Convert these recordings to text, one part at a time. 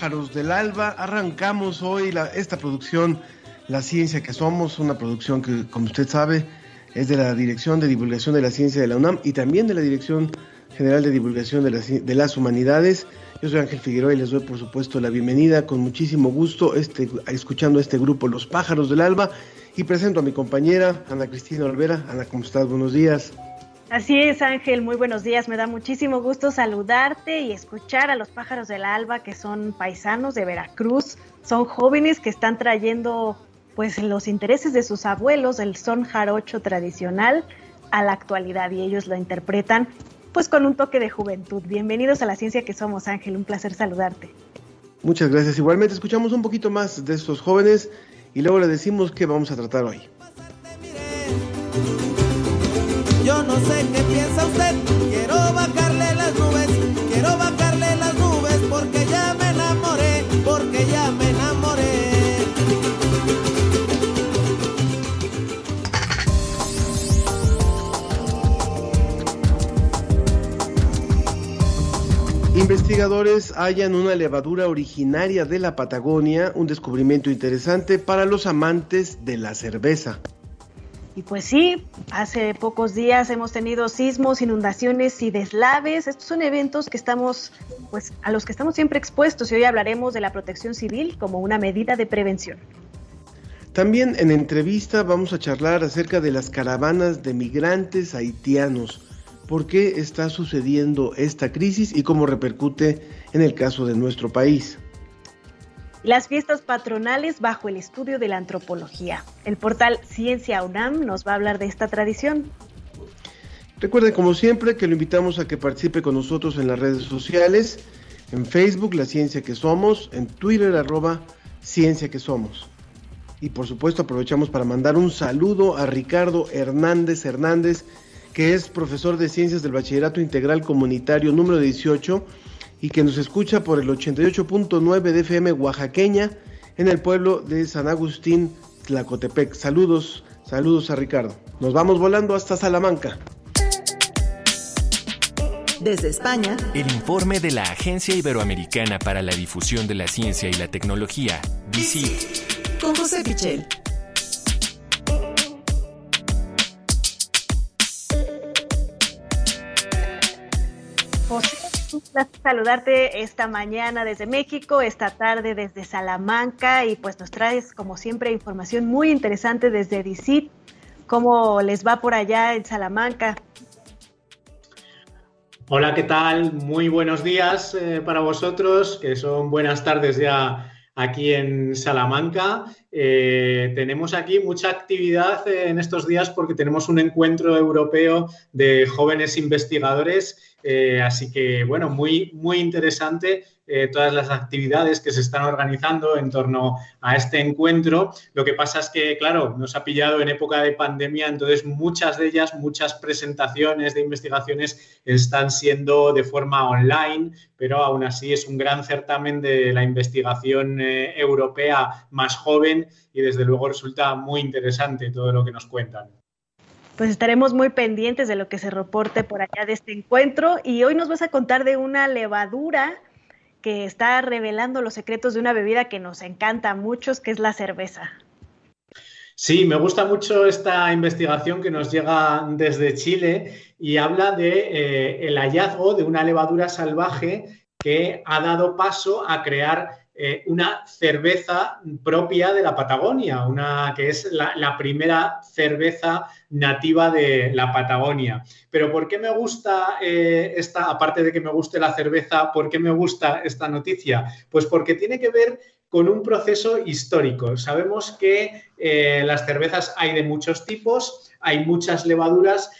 Pájaros del alba. Arrancamos hoy esta producción, La Ciencia que Somos, una producción que, como usted sabe, es de la Dirección de Divulgación de la Ciencia de la UNAM y también de la Dirección General de Divulgación de, las Humanidades. Yo soy Ángel Figueroa y les doy, por supuesto, la bienvenida con muchísimo gusto este, escuchando este grupo, Los Pájaros del Alba. Y presento a mi compañera, Ana Cristina Olvera. Ana, ¿cómo estás? Buenos días. Así es, Ángel, muy buenos días. Me da muchísimo gusto saludarte y escuchar a los pájaros del alba que son paisanos de Veracruz. Son jóvenes que están trayendo pues los intereses de sus abuelos, el son jarocho tradicional, a la actualidad y ellos lo interpretan pues con un toque de juventud. Bienvenidos a la ciencia que somos, Ángel, un placer saludarte. Muchas gracias. Igualmente escuchamos un poquito más de estos jóvenes y luego le decimos qué vamos a tratar hoy. Yo no sé qué piensa usted, quiero bajarle las nubes, quiero bajarle las nubes porque ya me enamoré, porque ya me enamoré. Investigadores hallan una levadura originaria de la Patagonia, un descubrimiento interesante para los amantes de la cerveza. Y pues sí, hace pocos días hemos tenido sismos, inundaciones y deslaves. Estos son eventos que estamos, pues, a los que estamos siempre expuestos y hoy hablaremos de la protección civil como una medida de prevención. También en entrevista vamos a charlar acerca de las caravanas de migrantes haitianos. ¿Por qué está sucediendo esta crisis y cómo repercute en el caso de nuestro país? Las fiestas patronales bajo el estudio de la antropología. El portal Ciencia UNAM nos va a hablar de esta tradición. Recuerden, como siempre, que lo invitamos a que participe con nosotros en las redes sociales, en Facebook, La Ciencia que Somos, en Twitter, arroba Ciencia que Somos. Y por supuesto aprovechamos para mandar un saludo a Ricardo Hernández Hernández, que es profesor de Ciencias del Bachillerato Integral Comunitario número 18 y que nos escucha por el 88.9 de FM oaxaqueña en el pueblo de San Agustín, Tlacotepec. Saludos, saludos a Ricardo. Nos vamos volando hasta Salamanca. Desde España, el informe de la Agencia Iberoamericana para la Difusión de la Ciencia y la Tecnología, DICIT. Con José Pichel. Saludarte esta mañana desde México, esta tarde desde Salamanca y pues nos traes como siempre información muy interesante desde DICIT. ¿Cómo les va por allá en Salamanca? Hola, ¿qué tal? Muy buenos días eh, para vosotros, que son buenas tardes ya aquí en Salamanca. Eh, tenemos aquí mucha actividad eh, en estos días porque tenemos un encuentro europeo de jóvenes investigadores eh, así que, bueno, muy, muy interesante todas las actividades que se están organizando en torno a este encuentro. Lo que pasa es que, claro, nos ha pillado en época de pandemia, entonces muchas de ellas, muchas presentaciones de investigaciones están siendo de forma online, pero aún así es un gran certamen de la investigación europea más joven y desde luego resulta muy interesante todo lo que nos cuentan pues estaremos muy pendientes de lo que se reporte por allá de este encuentro. Y hoy nos vas a contar de una levadura que está revelando los secretos de una bebida que nos encanta a muchos, que es la cerveza. Sí, me gusta mucho esta investigación que nos llega desde Chile y habla de eh, el hallazgo de una levadura salvaje que ha dado paso a crear eh, una cerveza propia de la Patagonia, una que es la, primera cerveza nativa de la Patagonia. Pero ¿por qué me gusta eh, esta, aparte de que me guste la cerveza, por qué me gusta esta noticia? Pues porque tiene que ver con un proceso histórico. Sabemos que eh, las cervezas hay de muchos tipos, hay muchas levaduras.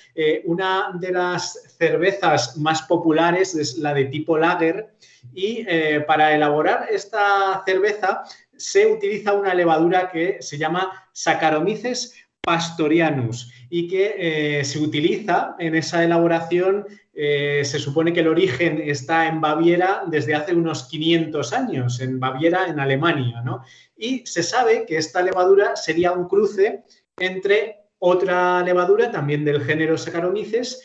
una de las cervezas más populares es la de tipo lager y eh, para elaborar esta cerveza se utiliza una levadura que se llama Saccharomyces pastorianus y que eh, se utiliza en esa elaboración. Eh, se supone que el origen está en Baviera desde hace unos 500 años, en Baviera, en Alemania, ¿no? Y se sabe que esta levadura sería un cruce entre otra levadura, también del género Saccharomyces,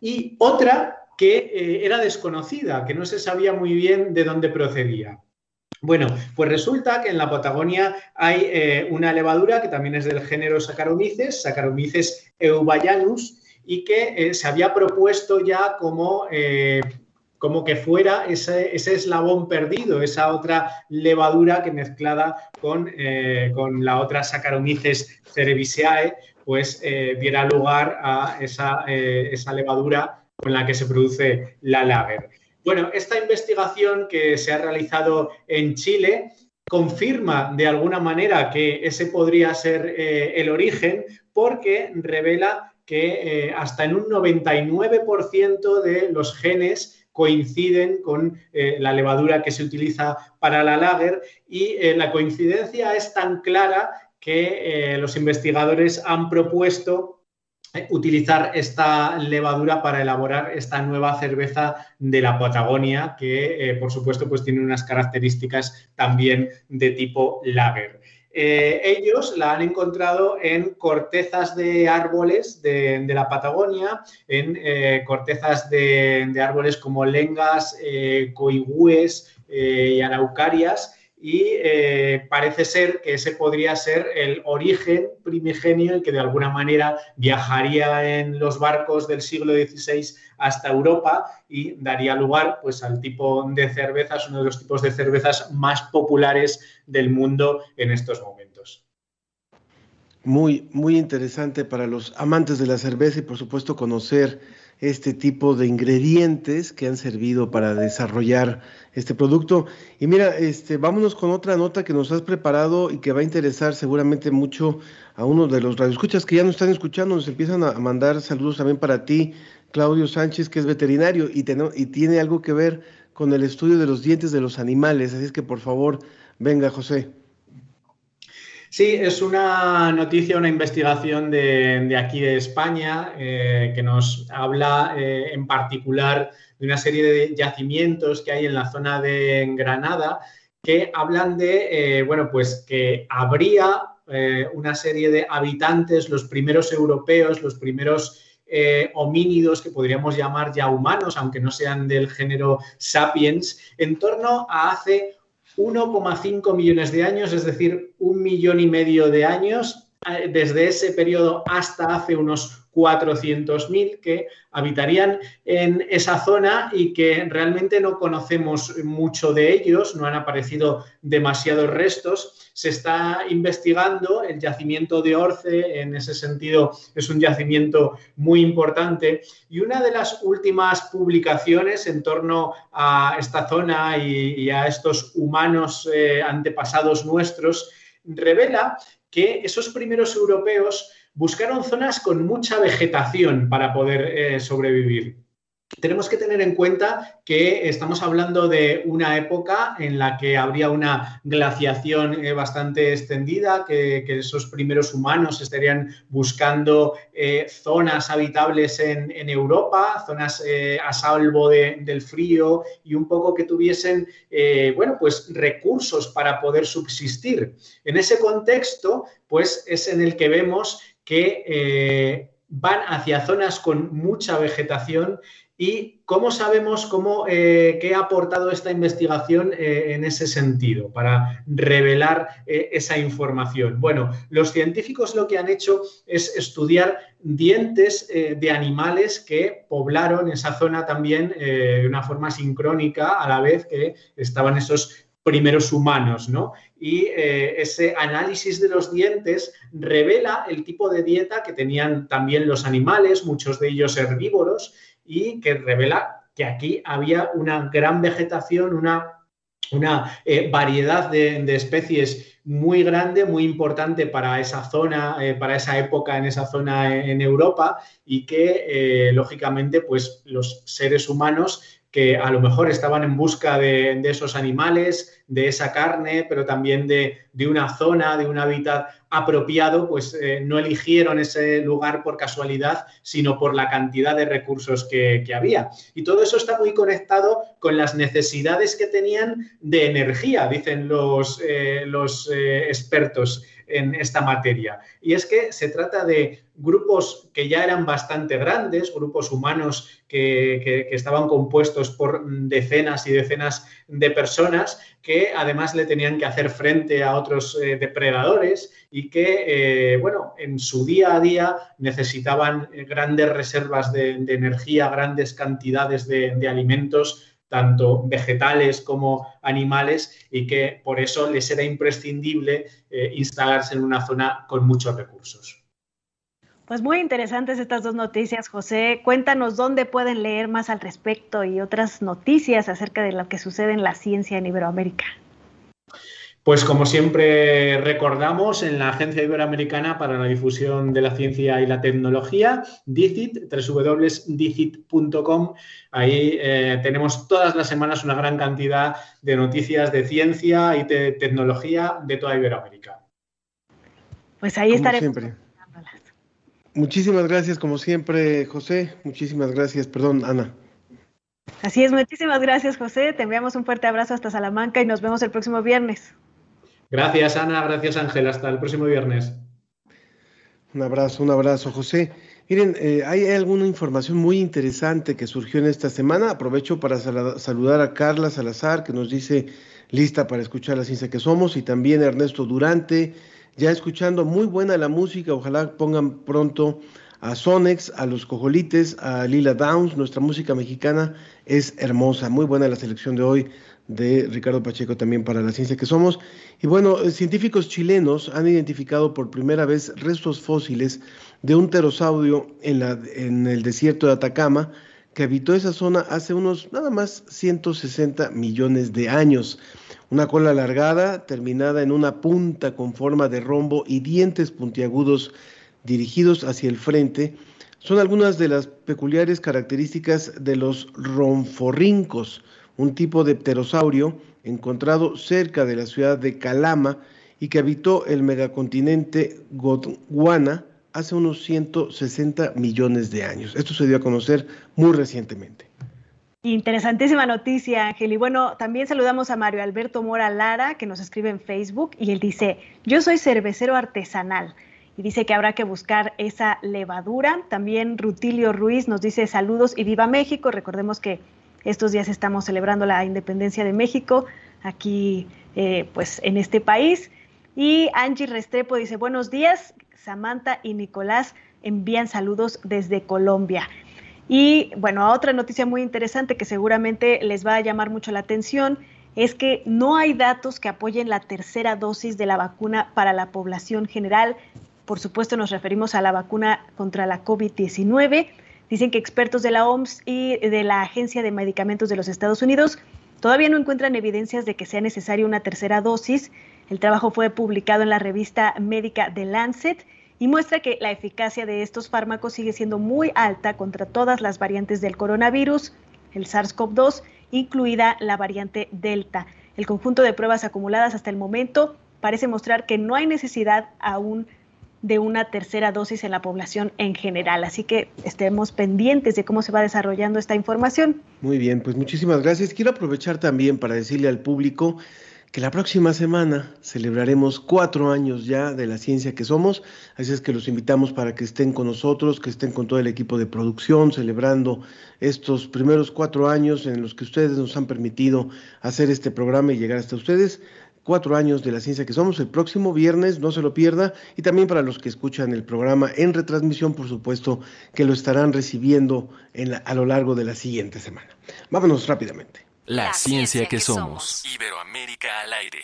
y otra que eh, era desconocida, que no se sabía muy bien de dónde procedía. Bueno, pues resulta que en la Patagonia hay eh, una levadura que también es del género Saccharomyces, Saccharomyces eubayanus, y que eh, se había propuesto ya como, como que fuera ese, eslabón perdido, esa otra levadura que mezclada con, con la otra Saccharomyces cerevisiae, pues diera lugar a esa, esa levadura con la que se produce la lager. Bueno, esta investigación que se ha realizado en Chile confirma de alguna manera que ese podría ser eh, el origen porque revela que eh, hasta en un 99% de los genes coinciden con eh, la levadura que se utiliza para la lager y la coincidencia es tan clara que los investigadores han propuesto utilizar esta levadura para elaborar esta nueva cerveza de la Patagonia, que eh, por supuesto pues tiene unas características también de tipo lager. Eh, ellos la han encontrado en cortezas de árboles de, la Patagonia, en cortezas de, de, árboles como lengas, coigües y araucarias, y eh, parece ser que ese podría ser el origen primigenio y que de alguna manera viajaría en los barcos del siglo XVI hasta Europa y daría lugar pues, al tipo de cervezas, uno de los tipos de cervezas más populares del mundo en estos momentos. Muy, muy interesante para los amantes de la cerveza y por supuesto conocer este tipo de ingredientes que han servido para desarrollar este producto. Y mira, este, vámonos con otra nota que nos has preparado y que va a interesar seguramente mucho a uno de los radioescuchas que ya nos están escuchando, nos empiezan a mandar saludos también para ti, Claudio Sánchez, que es veterinario y, y tiene algo que ver con el estudio de los dientes de los animales. Así es que por favor, venga, José. Sí, es una noticia, una investigación de, aquí de España eh, que nos habla eh, en particular de una serie de yacimientos que hay en la zona de Granada que hablan de, eh, bueno, pues que habría una serie de habitantes, los primeros europeos, los primeros homínidos que podríamos llamar ya humanos, aunque no sean del género sapiens, en torno a hace 1,5 millones de años, es decir, un millón y medio de años, eh, desde ese periodo hasta hace unos 400.000 que habitarían en esa zona y que realmente no conocemos mucho de ellos, no han aparecido demasiados restos. Se está investigando el yacimiento de Orce, en ese sentido es un yacimiento muy importante. Y una de las últimas publicaciones en torno a esta zona y, a estos humanos eh, antepasados nuestros revela que esos primeros europeos buscaron zonas con mucha vegetación para poder eh, sobrevivir. Tenemos que tener en cuenta que estamos hablando de una época en la que habría una glaciación eh, bastante extendida, que, esos primeros humanos estarían buscando eh, zonas habitables en, Europa, zonas a salvo del frío y un poco que tuviesen, bueno, pues recursos para poder subsistir. En ese contexto, pues es en el que vemos que eh, van hacia zonas con mucha vegetación ¿Y cómo sabemos cómo, eh, qué ha aportado esta investigación eh, en ese sentido para revelar esa información? Bueno, los científicos lo que han hecho es estudiar dientes de animales que poblaron esa zona también de una forma sincrónica a la vez que estaban esos primeros humanos, ¿no? Y ese análisis de los dientes revela el tipo de dieta que tenían también los animales, muchos de ellos herbívoros, y que revela que aquí había una gran vegetación, una, una eh, variedad de, especies muy grande, muy importante para esa zona, eh, para esa época en esa zona en, Europa y que, eh, lógicamente, pues los seres humanos que a lo mejor estaban en busca de, esos animales, de esa carne, pero también de, de, una zona, de un hábitat apropiado, pues eh, no eligieron ese lugar por casualidad, sino por la cantidad de recursos que, había. Y todo eso está muy conectado con las necesidades que tenían de energía, dicen los, eh, los eh, expertos en esta materia. Y es que se trata de grupos que ya eran bastante grandes, grupos humanos que, estaban compuestos por decenas y decenas de personas que además le tenían que hacer frente a otros eh, depredadores y que, eh, bueno, en su día a día necesitaban grandes reservas de, energía, grandes cantidades de alimentos tanto vegetales como animales, y que por eso les era imprescindible eh, instalarse en una zona con muchos recursos. Pues muy interesantes estas dos noticias, José. Cuéntanos dónde pueden leer más al respecto y otras noticias acerca de lo que sucede en la ciencia en Iberoamérica. Pues como siempre recordamos, en la Agencia Iberoamericana para la Difusión de la Ciencia y la Tecnología, DICIT, www.dicit.com, ahí eh, tenemos todas las semanas una gran cantidad de noticias de ciencia y de tecnología de toda Iberoamérica. Pues ahí estaremos. Siempre. Muchísimas gracias, como siempre, José. Muchísimas gracias. Perdón, Ana. Así es, muchísimas gracias, José. Te enviamos un fuerte abrazo hasta Salamanca y nos vemos el próximo viernes. Gracias, Ana. Gracias, Ángel. Hasta el próximo viernes. Un abrazo, un abrazo, José. Miren, eh, hay alguna información muy interesante que surgió en esta semana. Aprovecho para saludar a Carla Salazar, que nos dice lista para escuchar la ciencia que somos, y también a Ernesto Durante, ya escuchando muy buena la música. Ojalá pongan pronto a Sonex, a los Cojolites, a Lila Downs. Nuestra música mexicana es hermosa. Muy buena la selección de hoy de Ricardo Pacheco también para la ciencia que somos. Y bueno, eh, científicos chilenos han identificado por primera vez restos fósiles de un pterosaurio en, la, en el desierto de Atacama que habitó esa zona hace unos nada más 160 millones de años. Una cola alargada, terminada en una punta con forma de rombo y dientes puntiagudos dirigidos hacia el frente, son algunas de las peculiares características de los ronforrincos, un tipo de pterosaurio encontrado cerca de la ciudad de Calama y que habitó el megacontinente Gondwana hace unos 160 millones de años. Esto se dio a conocer muy recientemente. Interesantísima noticia, Ángel. Y bueno, también saludamos a Mario Alberto Mora Lara, que nos escribe en Facebook, y él dice, yo soy cervecero artesanal. Y dice que habrá que buscar esa levadura. También Rutilio Ruiz nos dice saludos y viva México. Recordemos que estos días estamos celebrando la independencia de México aquí, eh, pues, en este país. Y Angie Restrepo dice, buenos días, Samantha y Nicolás envían saludos desde Colombia. Y bueno, otra noticia muy interesante que seguramente les va a llamar mucho la atención es que no hay datos que apoyen la tercera dosis de la vacuna para la población general. Por supuesto, nos referimos a la vacuna contra la COVID-19. Dicen que expertos de la OMS y de la Agencia de Medicamentos de los Estados Unidos todavía no encuentran evidencias de que sea necesaria una tercera dosis. El trabajo fue publicado en la revista médica The Lancet y muestra que la eficacia de estos fármacos sigue siendo muy alta contra todas las variantes del coronavirus, el SARS-CoV-2, incluida la variante Delta. El conjunto de pruebas acumuladas hasta el momento parece mostrar que no hay necesidad aún de una tercera dosis en la población en general. Así que estemos pendientes de cómo se va desarrollando esta información. Muy bien, pues muchísimas gracias. Quiero aprovechar también para decirle al público que la próxima semana celebraremos cuatro años ya de la ciencia que somos, así es que los invitamos para que estén con nosotros, que estén con todo el equipo de producción, celebrando estos primeros cuatro años en los que ustedes nos han permitido hacer este programa y llegar hasta ustedes. Cuatro años de la ciencia que somos, el próximo viernes, no se lo pierda, y también para los que escuchan el programa en retransmisión, por supuesto, que lo estarán recibiendo a lo largo de la siguiente semana. Vámonos rápidamente. La, ciencia, que, somos. Iberoamérica al aire.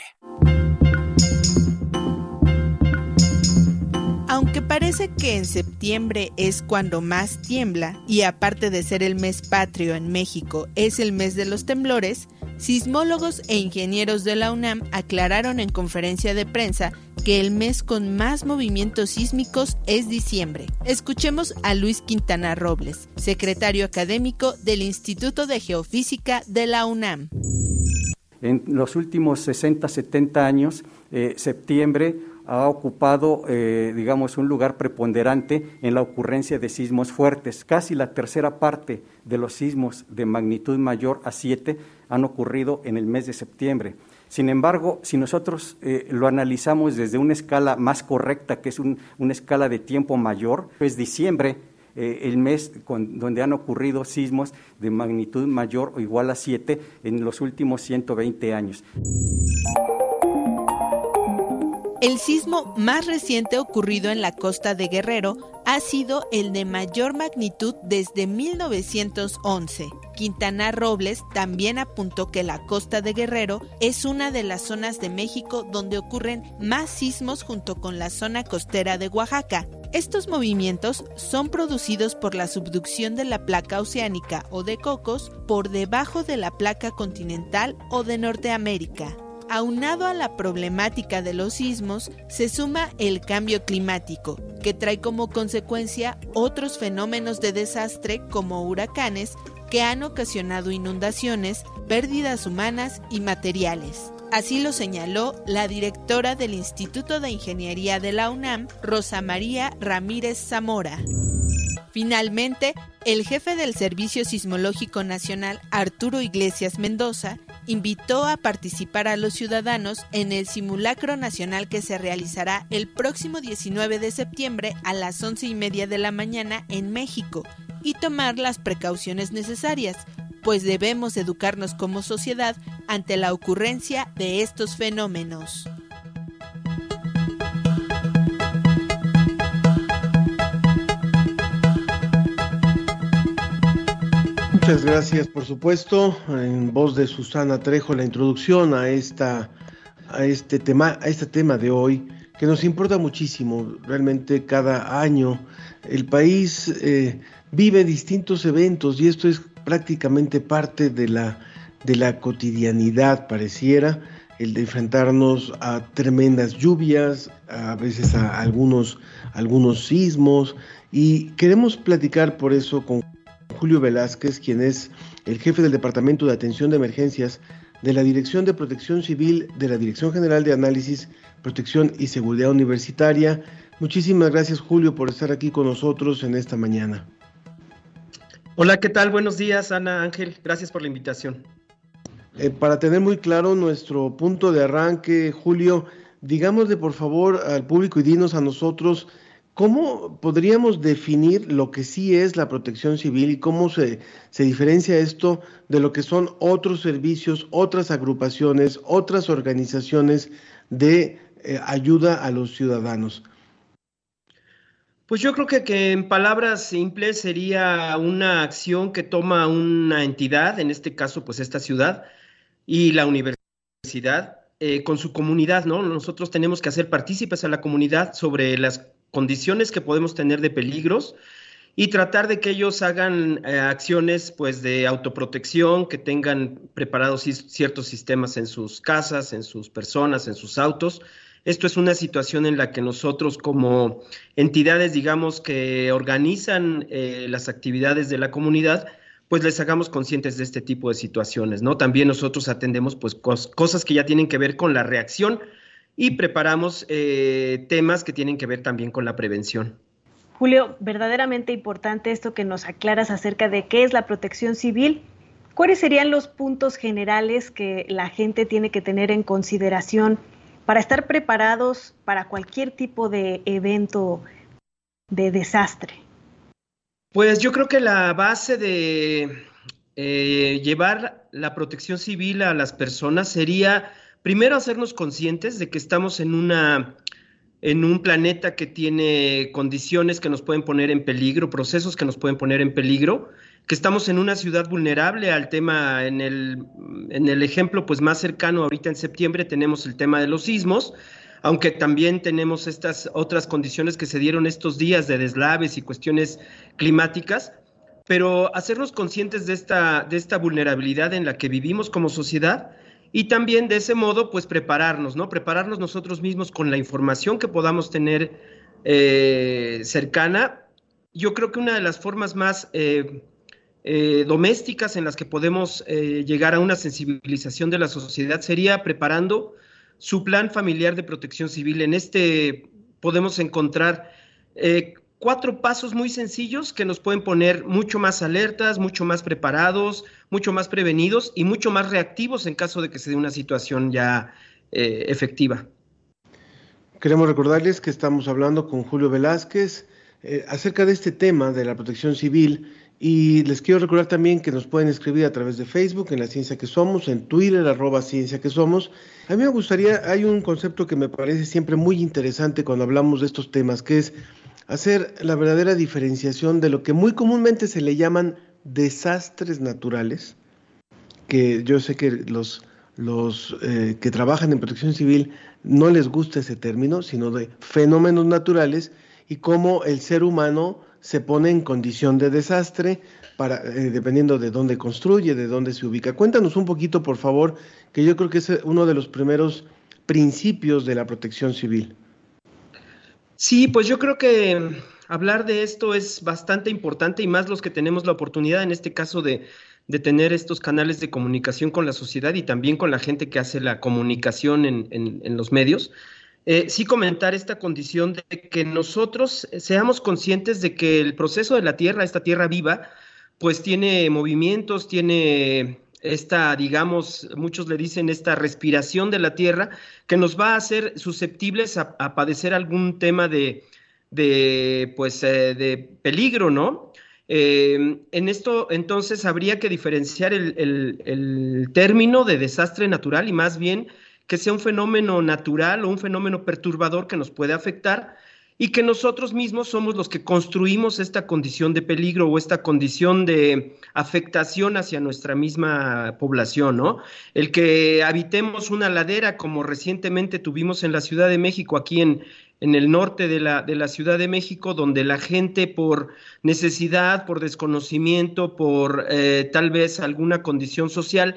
Aunque parece que en septiembre es cuando más tiembla, y aparte de ser el mes patrio en México, es el mes de los temblores, sismólogos e ingenieros de la UNAM aclararon en conferencia de prensa que el mes con más movimientos sísmicos es diciembre. Escuchemos a Luis Quintana Robles, secretario académico del Instituto de Geofísica de la UNAM. En los últimos 60-70 años, eh, septiembre ha ocupado, eh, digamos, un lugar preponderante en la ocurrencia de sismos fuertes. Casi la tercera parte de los sismos de magnitud mayor a 7 han ocurrido en el mes de septiembre. Sin embargo, si nosotros eh, lo analizamos desde una escala más correcta, que es una escala de tiempo mayor, pues diciembre, eh, el mes donde han ocurrido sismos de magnitud mayor o igual a 7 en los últimos 120 años. El sismo más reciente ocurrido en la costa de Guerrero ha sido el de mayor magnitud desde 1911. Quintana Robles también apuntó que la costa de Guerrero es una de las zonas de México donde ocurren más sismos junto con la zona costera de Oaxaca. Estos movimientos son producidos por la subducción de la placa oceánica o de Cocos por debajo de la placa continental o de Norteamérica. Aunado a la problemática de los sismos, se suma el cambio climático, que trae como consecuencia otros fenómenos de desastre como huracanes que han ocasionado inundaciones, pérdidas humanas y materiales. Así lo señaló la directora del Instituto de Ingeniería de la UNAM, Rosa María Ramírez Zamora. Finalmente, el jefe del Servicio Sismológico Nacional, Arturo Iglesias Mendoza, invitó a participar a los ciudadanos en el simulacro nacional que se realizará el próximo 19 de septiembre a las 11 y media de la mañana en México y tomar las precauciones necesarias, pues debemos educarnos como sociedad ante la ocurrencia de estos fenómenos. Muchas gracias, por supuesto, en voz de Susana Trejo, la introducción a esta a este tema, a este tema de hoy, que nos importa muchísimo. Realmente cada año el país eh, vive distintos eventos y esto es prácticamente parte de la, de la cotidianidad, pareciera, el de enfrentarnos a tremendas lluvias, a veces a algunos, algunos sismos, y queremos platicar por eso con Julio Velázquez, quien es el jefe del Departamento de Atención de Emergencias de la Dirección de Protección Civil de la Dirección General de Análisis, Protección y Seguridad Universitaria. Muchísimas gracias Julio por estar aquí con nosotros en esta mañana. Hola, ¿qué tal? Buenos días, Ana Ángel. Gracias por la invitación. Eh, para tener muy claro nuestro punto de arranque, Julio, digámosle por favor al público y dinos a nosotros ¿Cómo podríamos definir lo que sí es la protección civil y cómo se, se, diferencia esto de lo que son otros servicios, otras agrupaciones, otras organizaciones de eh, ayuda a los ciudadanos? Pues yo creo que, en palabras simples sería una acción que toma una entidad, en este caso pues esta ciudad y la universidad, eh, con su comunidad, ¿no? Nosotros tenemos que hacer partícipes a la comunidad sobre las condiciones que podemos tener de peligros y tratar de que ellos hagan eh, acciones pues de autoprotección, que tengan preparados ciertos sistemas en sus casas, en sus personas, en sus autos. Esto es una situación en la que nosotros como entidades, digamos, que organizan eh, las actividades de la comunidad, pues les hagamos conscientes de este tipo de situaciones, ¿no? También nosotros atendemos pues cosas que ya tienen que ver con la reacción y preparamos eh, temas que tienen que ver también con la prevención. Julio, verdaderamente importante esto que nos aclaras acerca de qué es la protección civil ¿cuáles serían los puntos generales que la gente tiene que tener en consideración para estar preparados para cualquier tipo de evento de desastre? Pues yo creo que la base de eh, llevar la protección civil a las personas sería primero hacernos conscientes de que estamos en una en un planeta que tiene condiciones que nos pueden poner en peligro, procesos que nos pueden poner en peligro, que estamos en una ciudad vulnerable al tema, en el, en el ejemplo pues más cercano ahorita en septiembre tenemos el tema de los sismos, aunque también tenemos estas otras condiciones que se dieron estos días de deslaves y cuestiones climáticas, pero hacernos conscientes de esta, de esta vulnerabilidad en la que vivimos como sociedad y también de ese modo, pues prepararnos, ¿no? Prepararnos nosotros mismos con la información que podamos tener eh, cercana. Yo creo que una de las formas más eh, eh, domésticas en las que podemos llegar a una sensibilización de la sociedad sería preparando su plan familiar de protección civil. En este podemos encontrar cuatro pasos muy sencillos que nos pueden poner mucho más alertas, mucho más preparados, mucho más prevenidos y mucho más reactivos en caso de que se dé una situación ya eh, efectiva. Queremos recordarles que estamos hablando con Julio Velázquez eh, acerca de este tema de la protección civil y les quiero recordar también que nos pueden escribir a través de Facebook, en la Ciencia que Somos, en Twitter, arroba Ciencia que Somos. A mí me gustaría, hay un concepto que me parece siempre muy interesante cuando hablamos de estos temas, que es hacer la verdadera diferenciación de lo que muy comúnmente se le llaman desastres naturales, que yo sé que los, los eh, que trabajan en protección civil no les gusta ese término, sino de fenómenos naturales y cómo el ser humano se pone en condición de desastre para, eh, dependiendo de dónde construye, de dónde se ubica. Cuéntanos un poquito, por favor, que yo creo que es uno de los primeros principios de la protección civil. Sí, pues yo creo que hablar de esto es bastante importante y más los que tenemos la oportunidad, en este caso, de, tener estos canales de comunicación con la sociedad y también con la gente que hace la comunicación en, los medios. Eh, sí comentar esta condición de que nosotros seamos conscientes de que el proceso de la Tierra, esta Tierra viva, pues tiene movimientos, tiene esta, digamos, muchos le dicen esta respiración de la tierra, que nos va a hacer susceptibles a, padecer algún tema de, de pues, eh, de peligro, ¿no? Eh, en esto, entonces, habría que diferenciar el, el, término de desastre natural y más bien que sea un fenómeno natural o un fenómeno perturbador que nos puede afectar y que nosotros mismos somos los que construimos esta condición de peligro o esta condición de afectación hacia nuestra misma población, ¿no? El que habitemos una ladera como recientemente tuvimos en la Ciudad de México, aquí en, en el norte de la, de la Ciudad de México, donde la gente por necesidad, por desconocimiento, por eh, tal vez alguna condición social,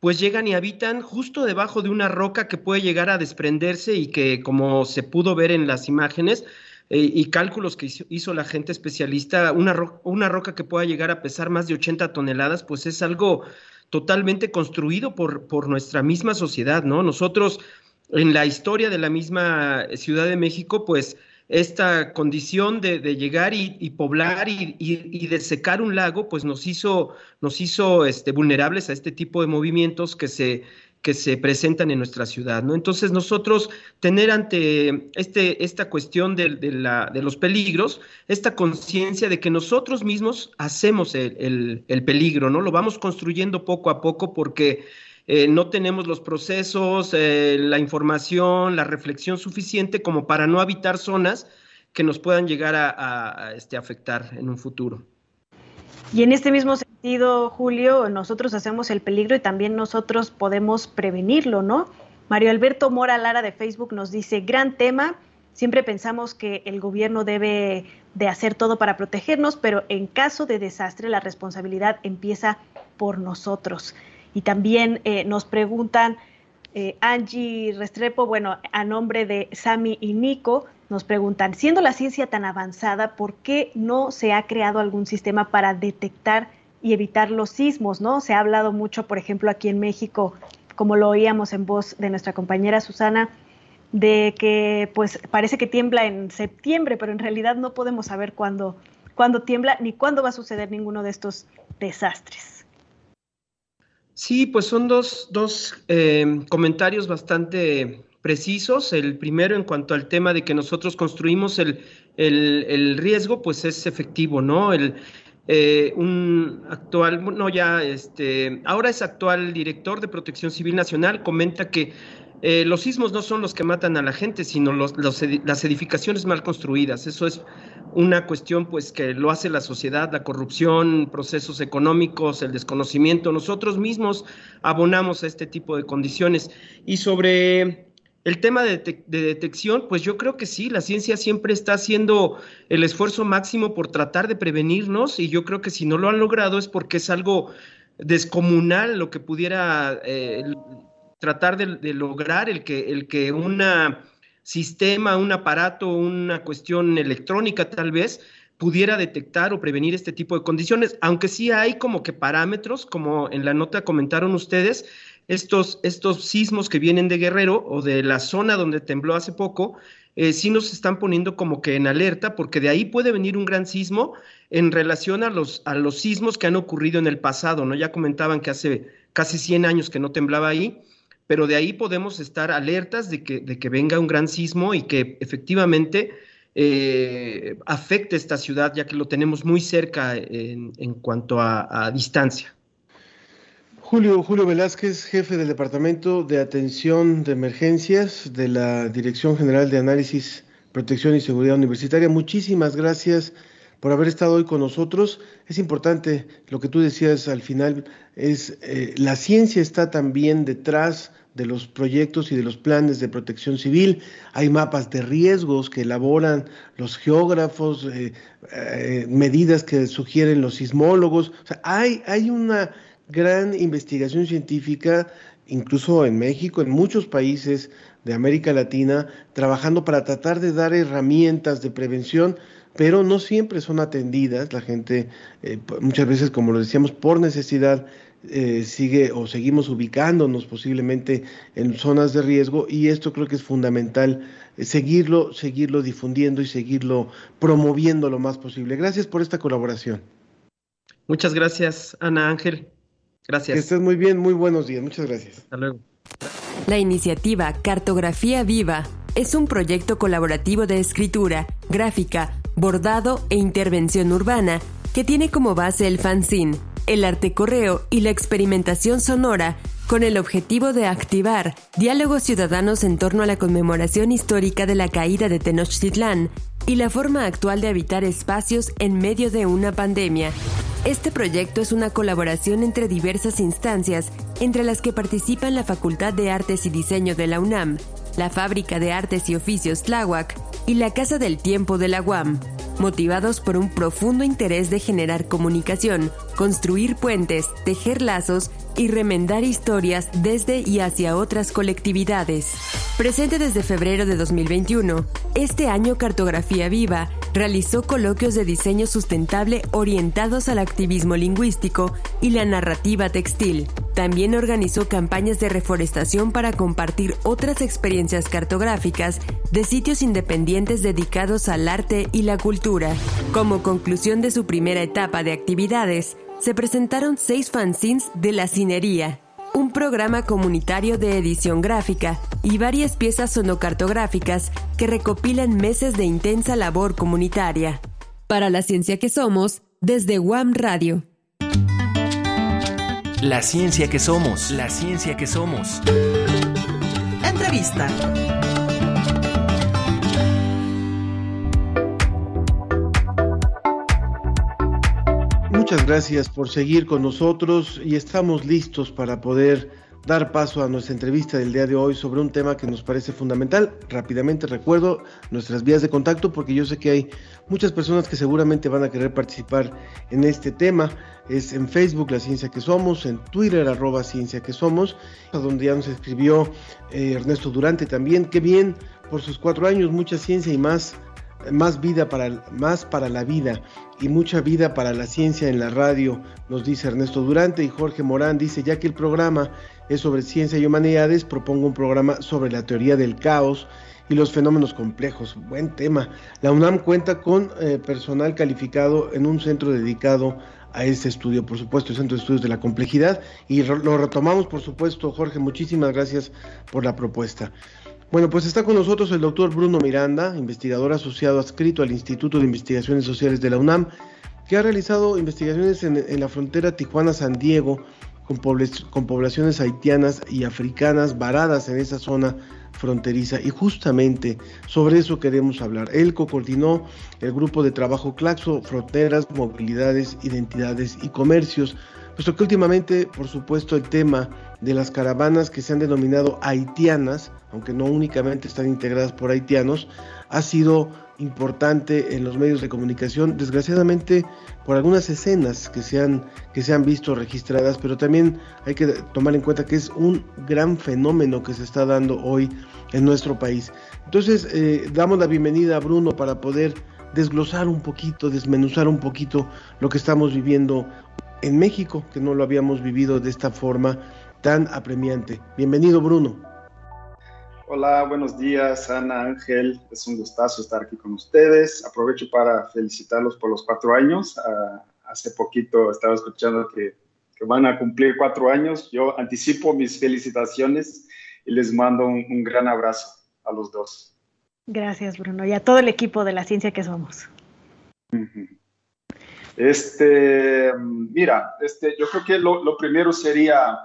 pues llegan y habitan justo debajo de una roca que puede llegar a desprenderse y que, como se pudo ver en las imágenes eh, y cálculos que hizo, la gente especialista, una, una roca que pueda llegar a pesar más de 80 toneladas, pues es algo totalmente construido por, por nuestra misma sociedad, ¿no? Nosotros, en la historia de la misma Ciudad de México, pues esta condición de, llegar y, poblar y, de secar un lago, pues nos hizo, nos hizo este, vulnerables a este tipo de movimientos que se, que se presentan en nuestra ciudad, ¿no? Entonces nosotros tener ante este, esta cuestión de, la, de los peligros, esta conciencia de que nosotros mismos hacemos el, el, peligro, ¿no? Lo vamos construyendo poco a poco porque eh, no tenemos los procesos, eh, la información, la reflexión suficiente como para no habitar zonas que nos puedan llegar a, este, afectar en un futuro. Y en este mismo sentido, Julio, nosotros hacemos el peligro y también nosotros podemos prevenirlo, ¿no? Mario Alberto Mora Lara de Facebook nos dice, gran tema, siempre pensamos que el gobierno debe de hacer todo para protegernos, pero en caso de desastre la responsabilidad empieza por nosotros. Y también eh, nos preguntan, eh, Angie Restrepo, bueno, a nombre de Sami y Nico, nos preguntan, siendo la ciencia tan avanzada, ¿por qué no se ha creado algún sistema para detectar y evitar los sismos? ¿no? Se ha hablado mucho, por ejemplo, aquí en México, como lo oíamos en voz de nuestra compañera Susana, de que pues parece que tiembla en septiembre, pero en realidad no podemos saber cuándo, cuándo tiembla ni cuándo va a suceder ninguno de estos desastres. Sí, pues son dos, dos eh, comentarios bastante precisos. El primero en cuanto al tema de que nosotros construimos el, el, riesgo, pues es efectivo, ¿no? El, eh, un actual, no ya, este, ahora es actual director de Protección Civil Nacional, comenta que eh, los sismos no son los que matan a la gente, sino los, las edificaciones mal construidas. Eso es una cuestión pues que lo hace la sociedad, la corrupción, procesos económicos, el desconocimiento. Nosotros mismos abonamos a este tipo de condiciones. Y sobre el tema de, de, detección, pues yo creo que sí, la ciencia siempre está haciendo el esfuerzo máximo por tratar de prevenirnos y yo creo que si no lo han logrado es porque es algo descomunal lo que pudiera eh, tratar de, lograr el que, el que un sistema, un aparato, una cuestión electrónica tal vez, pudiera detectar o prevenir este tipo de condiciones, aunque sí hay como que parámetros, como en la nota comentaron ustedes, estos, estos sismos que vienen de Guerrero o de la zona donde tembló hace poco, eh, sí nos están poniendo como que en alerta, porque de ahí puede venir un gran sismo en relación a los, a los sismos que han ocurrido en el pasado, ¿no? Ya comentaban que hace casi 100 años que no temblaba ahí, pero de ahí podemos estar alertas de que, venga un gran sismo y que efectivamente eh, afecte esta ciudad, ya que lo tenemos muy cerca en, cuanto a, distancia. Julio, Julio Velázquez, jefe del Departamento de Atención de Emergencias de la Dirección General de Análisis, Protección y Seguridad Universitaria, muchísimas gracias por haber estado hoy con nosotros. Es importante lo que tú decías al final, es eh, la ciencia está también detrás de los proyectos y de los planes de protección civil. Hay mapas de riesgos que elaboran los geógrafos, eh, eh, medidas que sugieren los sismólogos. Hay, hay una gran investigación científica, incluso en México, en muchos países de América Latina, trabajando para tratar de dar herramientas de prevención pero no siempre son atendidas. La gente, eh, muchas veces, como lo decíamos, por necesidad, eh, sigue o seguimos ubicándonos posiblemente en zonas de riesgo y esto creo que es fundamental eh, seguirlo, seguirlo difundiendo y seguirlo promoviendo lo más posible. Gracias por esta colaboración. Muchas gracias, Ana Ángel. Gracias. Que estés muy bien, muy buenos días. Muchas gracias. Hasta luego. La iniciativa Cartografía Viva es un proyecto colaborativo de escritura, gráfica, bordado e intervención urbana que tiene como base el fanzine el arte correo y la experimentación sonora con el objetivo de activar diálogos ciudadanos en torno a la conmemoración histórica de la caída de Tenochtitlán y la forma actual de habitar espacios en medio de una pandemia. Este proyecto es una colaboración entre diversas instancias, entre las que participan la Facultad de Artes y Diseño de la UNAM, la Fábrica de Artes y Oficios Tláhuac y la Casa del Tiempo de la UAM motivados por un profundo interés de generar comunicación, construir puentes, tejer lazos y remendar historias desde y hacia otras colectividades. Presente desde febrero de 2021, este año Cartografía Viva realizó coloquios de diseño sustentable orientados al activismo lingüístico y la narrativa textil. También organizó campañas de reforestación para compartir otras experiencias cartográficas de sitios independientes dedicados al arte y la cultura. Como conclusión de su primera etapa de actividades, se presentaron seis fanzines de la cinería, un programa comunitario de edición gráfica y varias piezas sonocartográficas que recopilan meses de intensa labor comunitaria. Para la ciencia que somos, desde WAM Radio. La ciencia que somos, la ciencia que somos. Entrevista. Muchas gracias por seguir con nosotros y estamos listos para poder dar paso a nuestra entrevista del día de hoy sobre un tema que nos parece fundamental. Rápidamente recuerdo nuestras vías de contacto porque yo sé que hay muchas personas que seguramente van a querer participar en este tema. Es en Facebook La Ciencia que Somos, en Twitter arroba Ciencia que Somos, donde ya nos escribió eh, Ernesto Durante también. Qué bien por sus cuatro años, mucha ciencia y más más vida para más para la vida y mucha vida para la ciencia en la radio, nos dice Ernesto Durante y Jorge Morán dice, ya que el programa es sobre ciencia y humanidades, propongo un programa sobre la teoría del caos y los fenómenos complejos. Buen tema. La UNAM cuenta con eh, personal calificado en un centro dedicado a este estudio, por supuesto, el Centro de Estudios de la Complejidad, y lo retomamos, por supuesto, Jorge, muchísimas gracias por la propuesta. Bueno, pues está con nosotros el doctor Bruno Miranda, investigador asociado adscrito al Instituto de Investigaciones Sociales de la UNAM, que ha realizado investigaciones en, la frontera Tijuana-San Diego con, con poblaciones haitianas y africanas varadas en esa zona fronteriza y justamente sobre eso queremos hablar. Él coordinó el grupo de trabajo Claxo, Fronteras, Movilidades, Identidades y Comercios, puesto que últimamente, por supuesto, el tema de las caravanas que se han denominado haitianas, aunque no únicamente están integradas por haitianos, ha sido importante en los medios de comunicación, desgraciadamente por algunas escenas que se han, que se han visto registradas, pero también hay que tomar en cuenta que es un gran fenómeno que se está dando hoy en nuestro país. Entonces, eh, damos la bienvenida a Bruno para poder desglosar un poquito, desmenuzar un poquito lo que estamos viviendo en México, que no lo habíamos vivido de esta forma tan apremiante. Bienvenido, Bruno. Hola, buenos días, Ana Ángel. Es un gustazo estar aquí con ustedes. Aprovecho para felicitarlos por los cuatro años. Ah, hace poquito estaba escuchando que, van a cumplir cuatro años. Yo anticipo mis felicitaciones y les mando un, gran abrazo a los dos. Gracias, Bruno, y a todo el equipo de la ciencia que somos. Este, mira, este, yo creo que lo, primero sería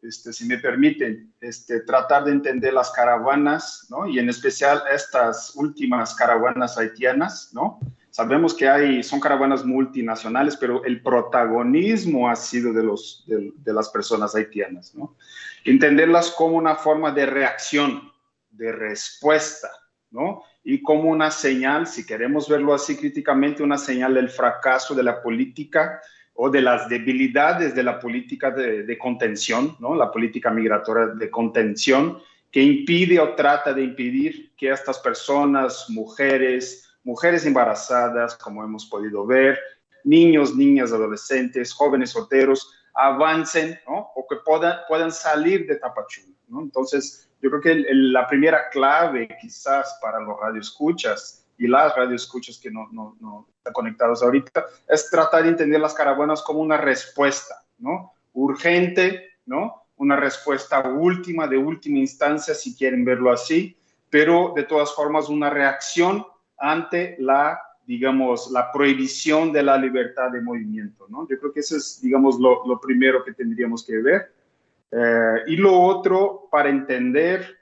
este, si me permiten, este, tratar de entender las caravanas, ¿no? Y en especial estas últimas caravanas haitianas, ¿no? Sabemos que hay, son caravanas multinacionales, pero el protagonismo ha sido de, los, de, de las personas haitianas, ¿no? Entenderlas como una forma de reacción, de respuesta, ¿no? Y como una señal, si queremos verlo así críticamente, una señal del fracaso de la política o de las debilidades de la política de, contención, ¿no? la política migratoria de contención, que impide o trata de impedir que estas personas, mujeres, mujeres embarazadas, como hemos podido ver, niños, niñas, adolescentes, jóvenes solteros, avancen ¿no? o que puedan, puedan salir de Tapachula. ¿no? Entonces, yo creo que la primera clave quizás para los radioescuchas y las radioescuchas que no, no, no, están conectados ahorita, es tratar de entender las caravanas como una respuesta, ¿no? Urgente, ¿no? Una respuesta última, de última instancia, si quieren verlo así, pero de todas formas una reacción ante la, digamos, la prohibición de la libertad de movimiento, ¿no? Yo creo que eso es, digamos, lo, lo primero que tendríamos que ver. Eh, y lo otro, para entender,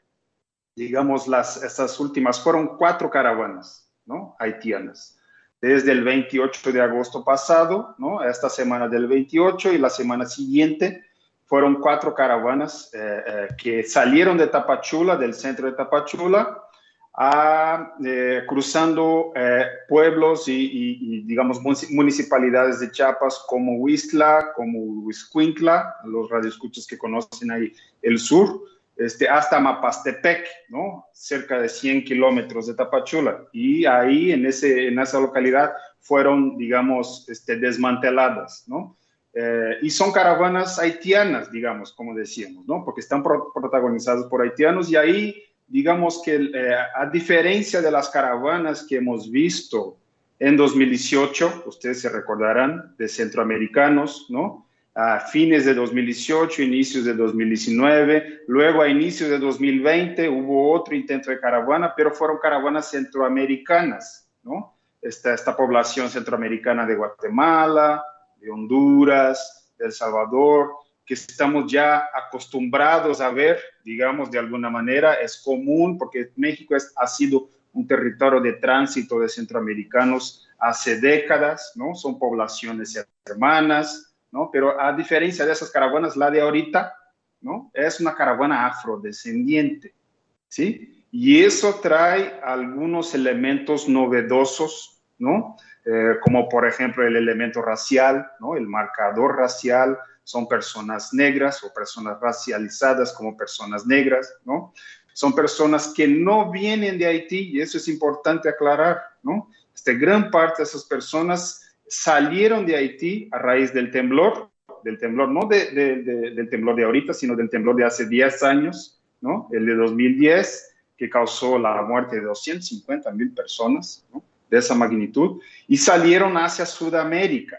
digamos, las, estas últimas, fueron cuatro caravanas, ¿no? haitianas. Desde el 28 de agosto pasado, ¿no? esta semana del 28 y la semana siguiente, fueron cuatro caravanas eh, eh, que salieron de Tapachula, del centro de Tapachula, a, eh, cruzando pueblos y, digamos, municipalidades de Chiapas como Huistla, como Huizcuintla, los radioescuchos que conocen ahí el sur, este, hasta Mapastepec, ¿no? cerca de 100 kilómetros de Tapachula. Y ahí, en, ese, en esa localidad, fueron, digamos, este, desmanteladas. ¿no? Eh, y son caravanas haitianas, digamos, como decíamos, ¿no? porque están protagonizadas por haitianos y ahí, digamos que, eh, a diferencia de las caravanas que hemos visto en 2018, ustedes se recordarán, de centroamericanos, ¿no? a fines de 2018, inicios de 2019, luego a inicios de 2020 hubo otro intento de caravana, pero fueron caravanas centroamericanas, ¿no? Esta, esta población centroamericana de Guatemala, de Honduras, de El Salvador, que estamos ya acostumbrados a ver, digamos, de alguna manera, es común porque México es, ha sido un territorio de tránsito de centroamericanos hace décadas, ¿no? Son poblaciones hermanas, ¿no? Pero a diferencia de esas caravanas, la de ahorita, ¿no? Es una caravana afrodescendiente, ¿sí? Y eso trae algunos elementos novedosos, ¿no? Eh, como por ejemplo el elemento racial, ¿no? El marcador racial, son personas negras o personas racializadas como personas negras, ¿no? Son personas que no vienen de Haití y eso es importante aclarar, ¿no? Este, gran parte de esas personas salieron de Haití a raíz del temblor, del temblor, no de, de, del temblor de ahorita, sino del temblor de hace 10 años, ¿no? El de 2010, que causó la muerte de 250 mil personas, ¿no? De esa magnitud, y salieron hacia Sudamérica,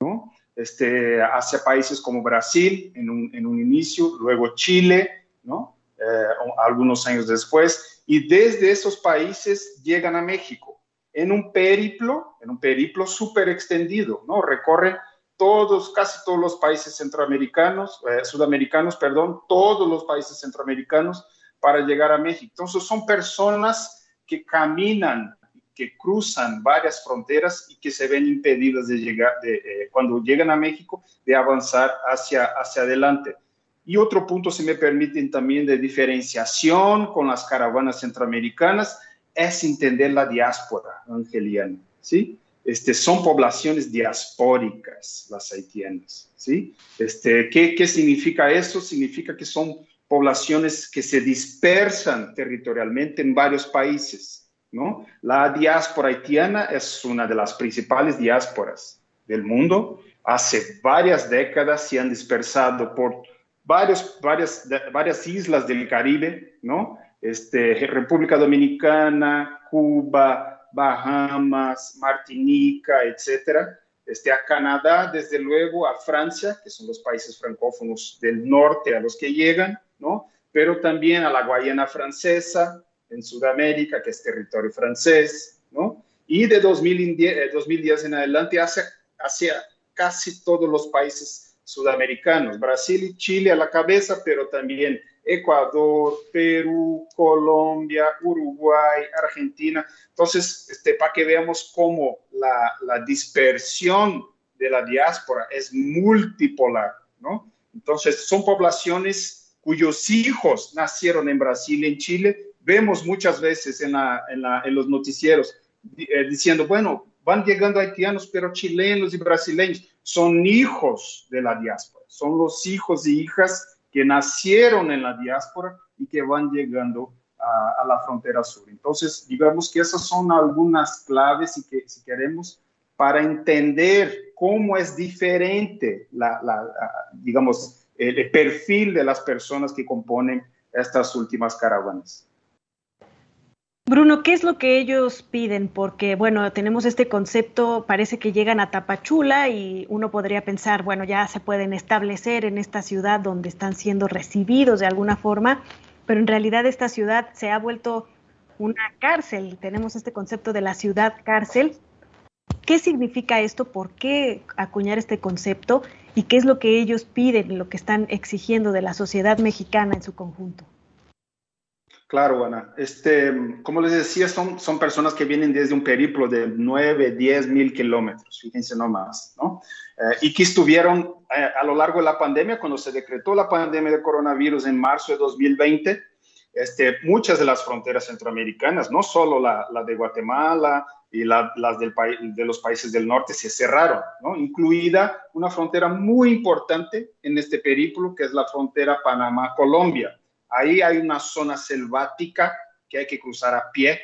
¿no? Este, hacia países como Brasil en un, en un inicio, luego Chile, ¿no? Eh, algunos años después, y desde esos países llegan a México en un periplo, en un periplo súper extendido, ¿no? Recorren todos, casi todos los países centroamericanos, eh, sudamericanos, perdón, todos los países centroamericanos para llegar a México. Entonces son personas que caminan, que cruzan varias fronteras y que se ven impedidas de llegar, de, eh, cuando llegan a México, de avanzar hacia, hacia adelante. Y otro punto, si me permiten, también de diferenciación con las caravanas centroamericanas, es entender la diáspora angeliana, ¿sí? Este, son poblaciones diaspóricas las haitianas, ¿sí? Este, ¿qué, ¿Qué significa eso? Significa que son poblaciones que se dispersan territorialmente en varios países, ¿no? La diáspora haitiana es una de las principales diásporas del mundo. Hace varias décadas se han dispersado por varias, islas del Caribe, ¿no? Este, República Dominicana, Cuba, Bahamas, Martinica, etcétera. Este, a Canadá, desde luego, a Francia, que son los países francófonos del norte a los que llegan. Pero también a la Guayana francesa, en Sudamérica, que es territorio francés, ¿no? Y de 2010, 2010 eh, en adelante hacia, hacia casi todos los países sudamericanos, Brasil y Chile a la cabeza, pero también Ecuador, Perú, Colombia, Uruguay, Argentina. Entonces, este, para que veamos cómo la, la, dispersión de la diáspora es multipolar, ¿no? Entonces, son poblaciones cuyos hijos nacieron en Brasil en Chile. Vemos muchas veces en, la, en, la, en los noticieros eh, diciendo, bueno, van llegando haitianos, pero chilenos y brasileños son hijos de la diáspora, son los hijos y hijas que nacieron en la diáspora y que van llegando a, la frontera sur. Entonces, digamos que esas son algunas claves y que, si queremos, para entender cómo es diferente, la, digamos, el perfil de las personas que componen estas últimas caravanas. Bruno, ¿qué es lo que ellos piden? Porque, bueno, tenemos este concepto, parece que llegan a Tapachula y uno podría pensar, bueno, ya se pueden establecer en esta ciudad donde están siendo recibidos de alguna forma, pero en realidad esta ciudad se ha vuelto una cárcel. Tenemos este concepto de la ciudad cárcel. ¿Qué significa esto? ¿Por qué acuñar este concepto? ¿Y qué es lo que ellos piden, lo que están exigiendo de la sociedad mexicana en su conjunto? Claro, Ana. Este, como les decía, son, son personas que vienen desde un periplo de 9, 10 mil kilómetros, fíjense nomás, ¿no? Eh, y que estuvieron eh, a lo largo de la pandemia, cuando se decretó la pandemia de coronavirus en marzo de 2020, este, muchas de las fronteras centroamericanas, no solo la, la de Guatemala y las del de los países del norte, se cerraron, ¿no? incluida una frontera muy importante en este periplo, que es la frontera Panamá-Colombia Ahí hay una zona selvática que hay que cruzar a pie,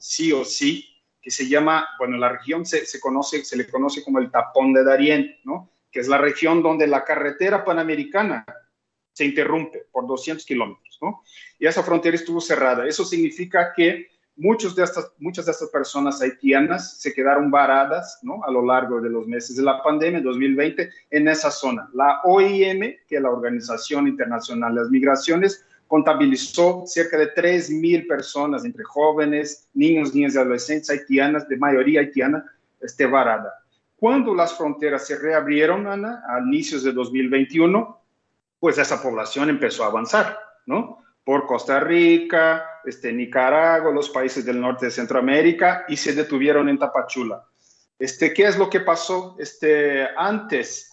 sí o sí, que se llama, bueno, la región se, se, conoce, se le conoce como el tapón de Darién, ¿no? que es la región donde la carretera panamericana se interrumpe por 200 kilómetros, ¿no? Y esa frontera estuvo cerrada. Eso significa que muchas de estas personas haitianas se quedaron varadas a lo largo de los meses de la pandemia, 2020, en esa zona. La OIM, que es la Organización Internacional de las Migraciones, contabilizó cerca de 3.000 personas, entre jóvenes, niños, niñas y adolescentes haitianas, de mayoría haitiana, este, varada. Cuando las fronteras se reabrieron, Ana, a inicios de 2021, pues esa población empezó a avanzar, ¿no? Por Costa Rica, este, Nicaragua, los países del norte de Centroamérica y se detuvieron en Tapachula. Este, ¿Qué es lo que pasó este, antes,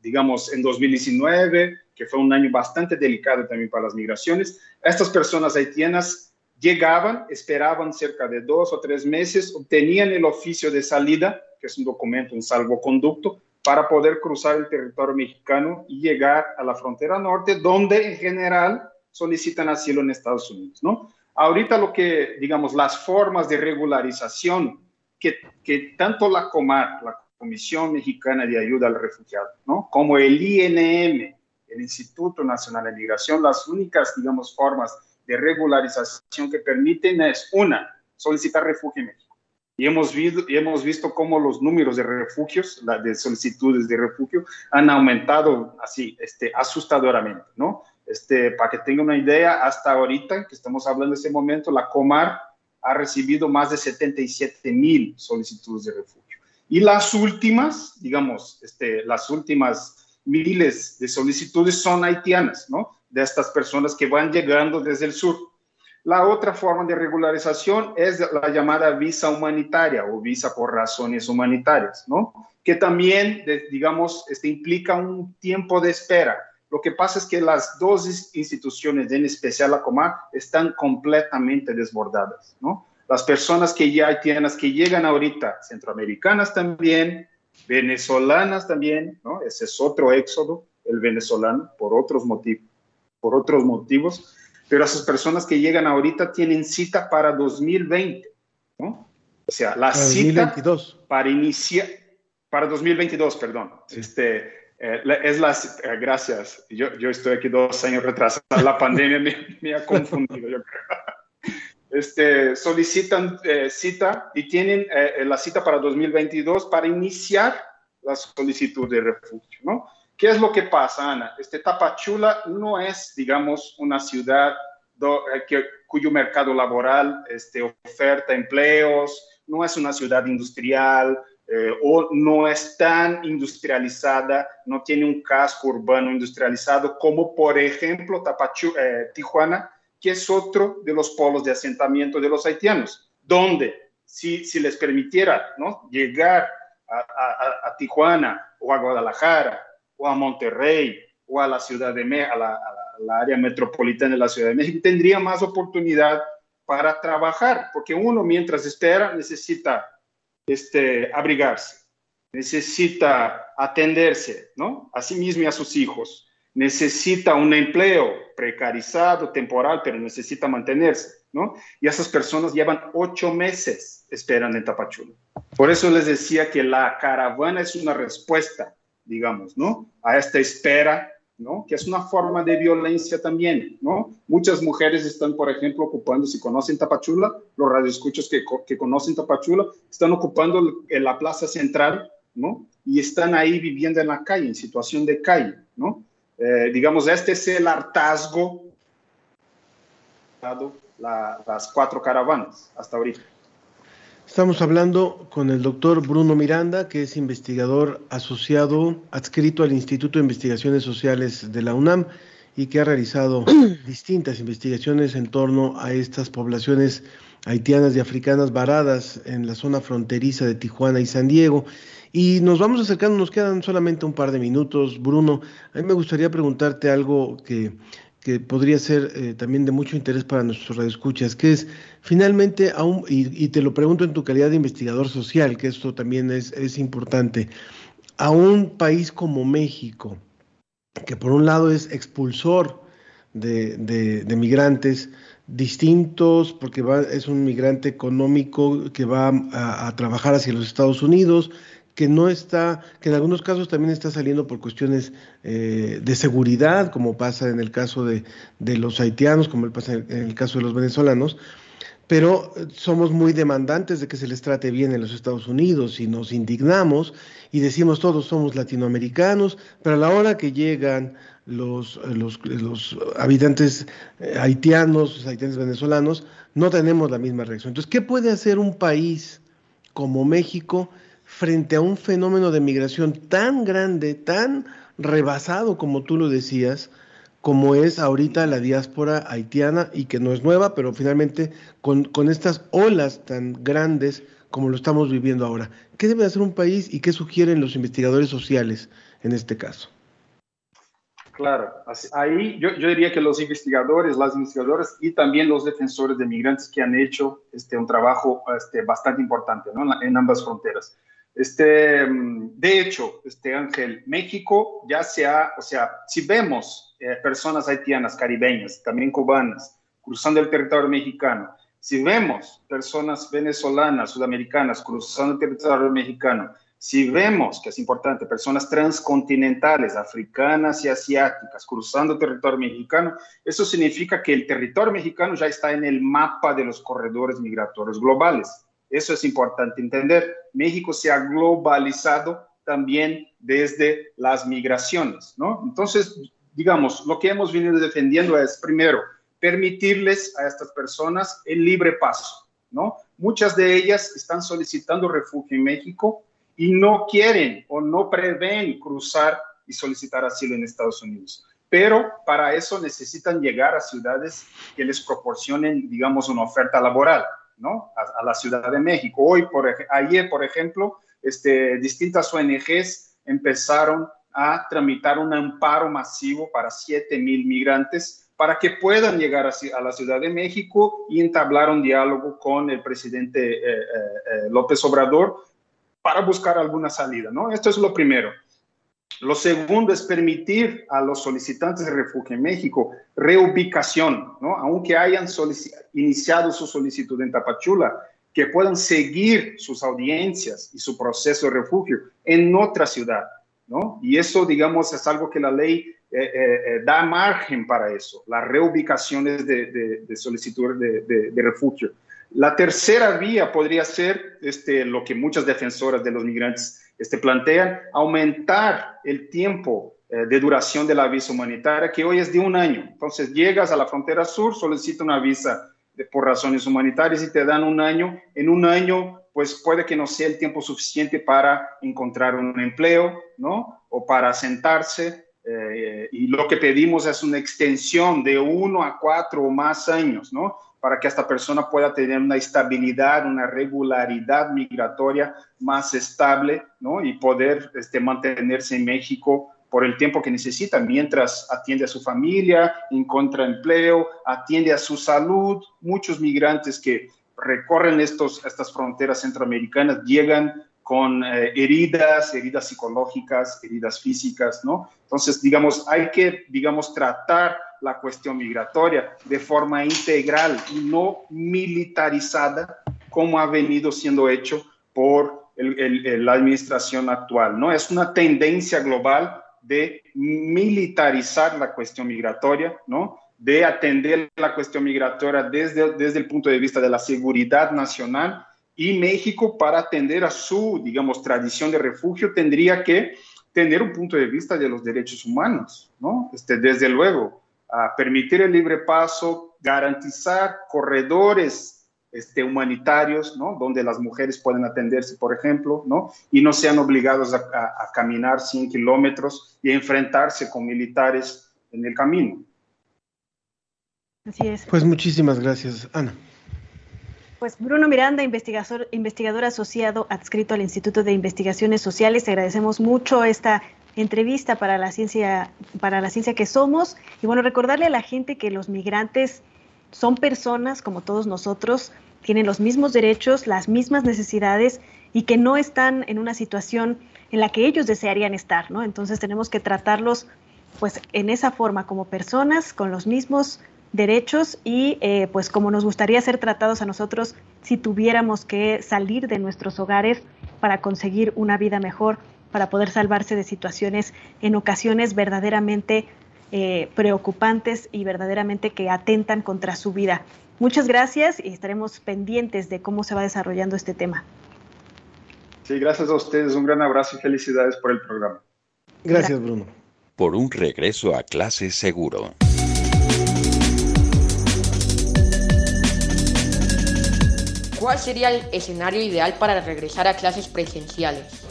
digamos, en 2019, que fue un año bastante delicado también para las migraciones? Estas personas haitianas llegaban, esperaban cerca de dos o tres meses, obtenían el oficio de salida, que es un documento, un salvoconducto, para poder cruzar el territorio mexicano y llegar a la frontera norte, donde en general solicitan asilo en Estados Unidos, ¿no? Ahorita lo que, digamos, las formas de regularización que, que tanto la COMAR, la Comisión Mexicana de Ayuda al Refugiado, ¿no? Como el INM, el Instituto Nacional de Migración, las únicas, digamos, formas de regularización que permiten es, una, solicitar refugio en México. Y hemos, visto, y hemos visto cómo los números de refugios, de solicitudes de refugio, han aumentado así, este, asustadoramente, ¿no? Este, para que tengan una idea, hasta ahorita que estamos hablando de ese momento, la Comar ha recibido más de 77 mil solicitudes de refugio. Y las últimas, digamos, este, las últimas miles de solicitudes son haitianas, ¿no? De estas personas que van llegando desde el sur. La otra forma de regularización es la llamada visa humanitaria o visa por razones humanitarias, ¿no? Que también, digamos, este, implica un tiempo de espera. Lo que pasa es que las dos instituciones, en especial la Comar, están completamente desbordadas, ¿no? Las personas que ya haitianas que llegan ahorita, centroamericanas también, venezolanas también, ¿no? Ese es otro éxodo, el venezolano, por otros motivos, por otros motivos pero esas personas que llegan ahorita tienen cita para 2020, ¿no? O sea, la cita para iniciar, para 2022, perdón. Este, eh, es la, eh, gracias, yo, yo, estoy aquí dos años retrasado, la pandemia me, me, ha confundido, yo creo. Este, solicitan eh, cita y tienen la cita para 2022 para iniciar la solicitud de refugio, ¿no? ¿Qué es lo que pasa, Ana? Este Tapachula no es, digamos, una ciudad eh, cuyo mercado laboral este, oferta empleos, no es una ciudad industrial eh, o no es tan industrializada, no tiene un casco urbano industrializado como, por ejemplo, Tapachula, eh, Tijuana, que es otro de los polos de asentamiento de los haitianos, donde si, si les permitiera ¿no? llegar a, a, a Tijuana o a Guadalajara o a Monterrey o a la ciudad de México, a la, área metropolitana de la Ciudad de México, tendría más oportunidad para trabajar, porque uno mientras espera necesita este, abrigarse, necesita atenderse, ¿no? A sí mismo y a sus hijos, necesita un empleo precarizado, temporal, pero necesita mantenerse, ¿no? Y esas personas llevan ocho meses esperando en Tapachula. Por eso les decía que la caravana es una respuesta digamos, ¿no? A esta espera, ¿no? Que es una forma de violencia también, ¿no? Muchas mujeres están, por ejemplo, ocupando, si conocen Tapachula, los radioescuchos que, que conocen Tapachula, están ocupando la plaza central, ¿no? Y están ahí viviendo en la calle, en situación de calle, ¿no? Eh, digamos, este es el hartazgo la, las cuatro caravanas hasta ahorita. Estamos hablando con el doctor Bruno Miranda, que es investigador asociado, adscrito al Instituto de Investigaciones Sociales de la UNAM y que ha realizado distintas investigaciones en torno a estas poblaciones haitianas y africanas varadas en la zona fronteriza de Tijuana y San Diego. Y nos vamos acercando, nos quedan solamente un par de minutos. Bruno, a mí me gustaría preguntarte algo que que podría ser eh, también de mucho interés para nuestros radioescuchas, que es finalmente, aún, y, te lo pregunto en tu calidad de investigador social, que esto también es, es importante, a un país como México, que por un lado es expulsor de, de, migrantes distintos, porque va, es un migrante económico que va a trabajar hacia los Estados Unidos, que no está, que en algunos casos también está saliendo por cuestiones eh, de seguridad, como pasa en el caso de, los haitianos, como pasa en el caso de los venezolanos, pero somos muy demandantes de que se les trate bien en los Estados Unidos y nos indignamos y decimos todos somos latinoamericanos, pero a la hora que llegan los, los, los habitantes eh, haitianos, los haitianos venezolanos, no tenemos la misma reacción. Entonces, ¿qué puede hacer un país como México? Frente a un fenómeno de migración tan grande, tan rebasado como tú lo decías, como es ahorita la diáspora haitiana y que no es nueva, pero finalmente con, estas olas tan grandes como lo estamos viviendo ahora. ¿Qué debe hacer un país y qué sugieren los investigadores sociales en este caso? Claro, ahí yo, diría que los investigadores, las investigadoras y también los defensores de migrantes que han hecho este, un trabajo este, bastante importante en ambas fronteras. Este, de hecho, este Ángel, México ya se ha, o sea, si vemos eh, personas haitianas, caribeñas, también cubanas, cruzando el territorio mexicano, si vemos personas venezolanas, sudamericanas cruzando el territorio mexicano, si vemos, que es importante, personas transcontinentales, africanas y asiáticas cruzando el territorio mexicano, eso significa que el territorio mexicano ya está en el mapa de los corredores migratorios globales. Eso es importante entender. México se ha globalizado también desde las migraciones, ¿no? Entonces, digamos, lo que hemos venido defendiendo es, primero, permitirles a estas personas el libre paso, ¿no? Muchas de ellas están solicitando refugio en México y no quieren o no prevén cruzar y solicitar asilo en Estados Unidos. Pero para eso necesitan llegar a ciudades que les proporcionen, digamos, una oferta laboral, ¿no? A, la Ciudad de México. Hoy, por, ayer, por ejemplo, este, distintas ONGs empezaron a tramitar un amparo masivo para 7 mil migrantes para que puedan llegar a, la Ciudad de México y entablar un diálogo con el presidente eh, eh, eh, López Obrador para buscar alguna salida, ¿no? Esto es lo primero. Lo segundo es permitir a los solicitantes de refugio en México reubicación, ¿no? Aunque hayan iniciado su solicitud en Tapachula, que puedan seguir sus audiencias y su proceso de refugio en otra ciudad, ¿no? Y eso, digamos, es algo que la ley eh, eh, eh, da margen para eso, las reubicaciones de, de, solicitud de, de refugio. La tercera vía podría ser este, lo que muchas defensoras de los migrantes este, plantean, aumentar el tiempo eh, de duración de la visa humanitaria, que hoy es de un año. Entonces llegas a la frontera sur, solicitas una visa por razones humanitarias y te dan un año. En un año, pues puede que no sea el tiempo suficiente para encontrar un empleo, ¿no? O para sentarse. Eh, y lo que pedimos es una extensión de uno a cuatro o más años, ¿no? Para que esta persona pueda tener una estabilidad, una regularidad migratoria más estable, ¿no? Y poder este, mantenerse en México por el tiempo que necesita, mientras atiende a su familia, encuentra empleo, atiende a su salud. Muchos migrantes que recorren estos, estas fronteras centroamericanas llegan con eh, heridas, heridas psicológicas, heridas físicas, ¿no? Entonces, digamos, hay que, digamos, tratar la cuestión migratoria de forma integral y no militarizada como ha venido siendo hecho por la administración actual, ¿no? Es una tendencia global de militarizar la cuestión migratoria, ¿no? De atender la cuestión migratoria desde, desde el punto de vista de la seguridad nacional y México para atender a su, digamos, tradición de refugio tendría que tener un punto de vista de los derechos humanos, ¿no? Este, desde luego, a permitir el libre paso, garantizar corredores este, humanitarios, ¿no? Donde las mujeres pueden atenderse, por ejemplo, ¿no? Y no sean obligados a, a caminar 100 kilómetros y a enfrentarse con militares en el camino. Así es. Pues muchísimas gracias, Ana. Pues Bruno Miranda, investigador, investigador asociado adscrito al Instituto de Investigaciones Sociales, te agradecemos mucho esta entrevista para la ciencia, para la ciencia que somos. Y bueno, recordarle a la gente que los migrantes son personas como todos nosotros, tienen los mismos derechos, las mismas necesidades y que no están en una situación en la que ellos desearían estar, ¿no? Entonces tenemos que tratarlos pues en esa forma como personas con los mismos derechos y eh, pues como nos gustaría ser tratados a nosotros si tuviéramos que salir de nuestros hogares para conseguir una vida mejor, para poder salvarse de situaciones en ocasiones verdaderamente eh, preocupantes y verdaderamente que atentan contra su vida. Muchas gracias y estaremos pendientes de cómo se va desarrollando este tema. Sí, gracias a ustedes. Un gran abrazo y felicidades por el programa. Gracias, Bruno. Por un regreso a clase seguro. ¿Cuál sería el escenario ideal para regresar a clases presenciales?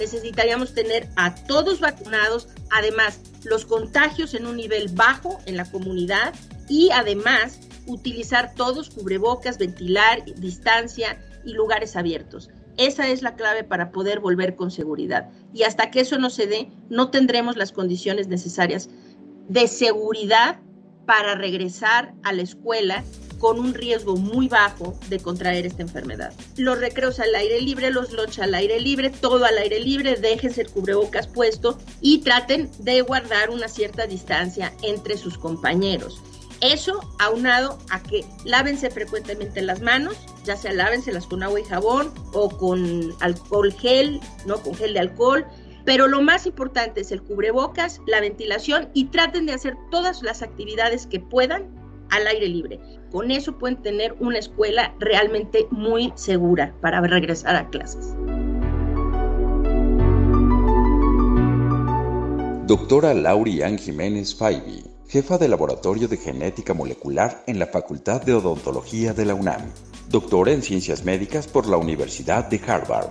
Necesitaríamos tener a todos vacunados, además los contagios en un nivel bajo en la comunidad y además utilizar todos cubrebocas, ventilar, distancia y lugares abiertos. Esa es la clave para poder volver con seguridad. Y hasta que eso no se dé, no tendremos las condiciones necesarias de seguridad para regresar a la escuela con un riesgo muy bajo de contraer esta enfermedad. Los recreos al aire libre, los lunch al aire libre, todo al aire libre, déjense el cubrebocas puesto y traten de guardar una cierta distancia entre sus compañeros. Eso aunado a que lávense frecuentemente las manos, ya sea lávenselas con agua y jabón o con alcohol gel, no con gel de alcohol, pero lo más importante es el cubrebocas, la ventilación y traten de hacer todas las actividades que puedan al aire libre. Con eso pueden tener una escuela realmente muy segura para regresar a clases. Doctora Laurian Jiménez Faibi, jefa de Laboratorio de Genética Molecular en la Facultad de Odontología de la UNAM, doctora en Ciencias Médicas por la Universidad de Harvard.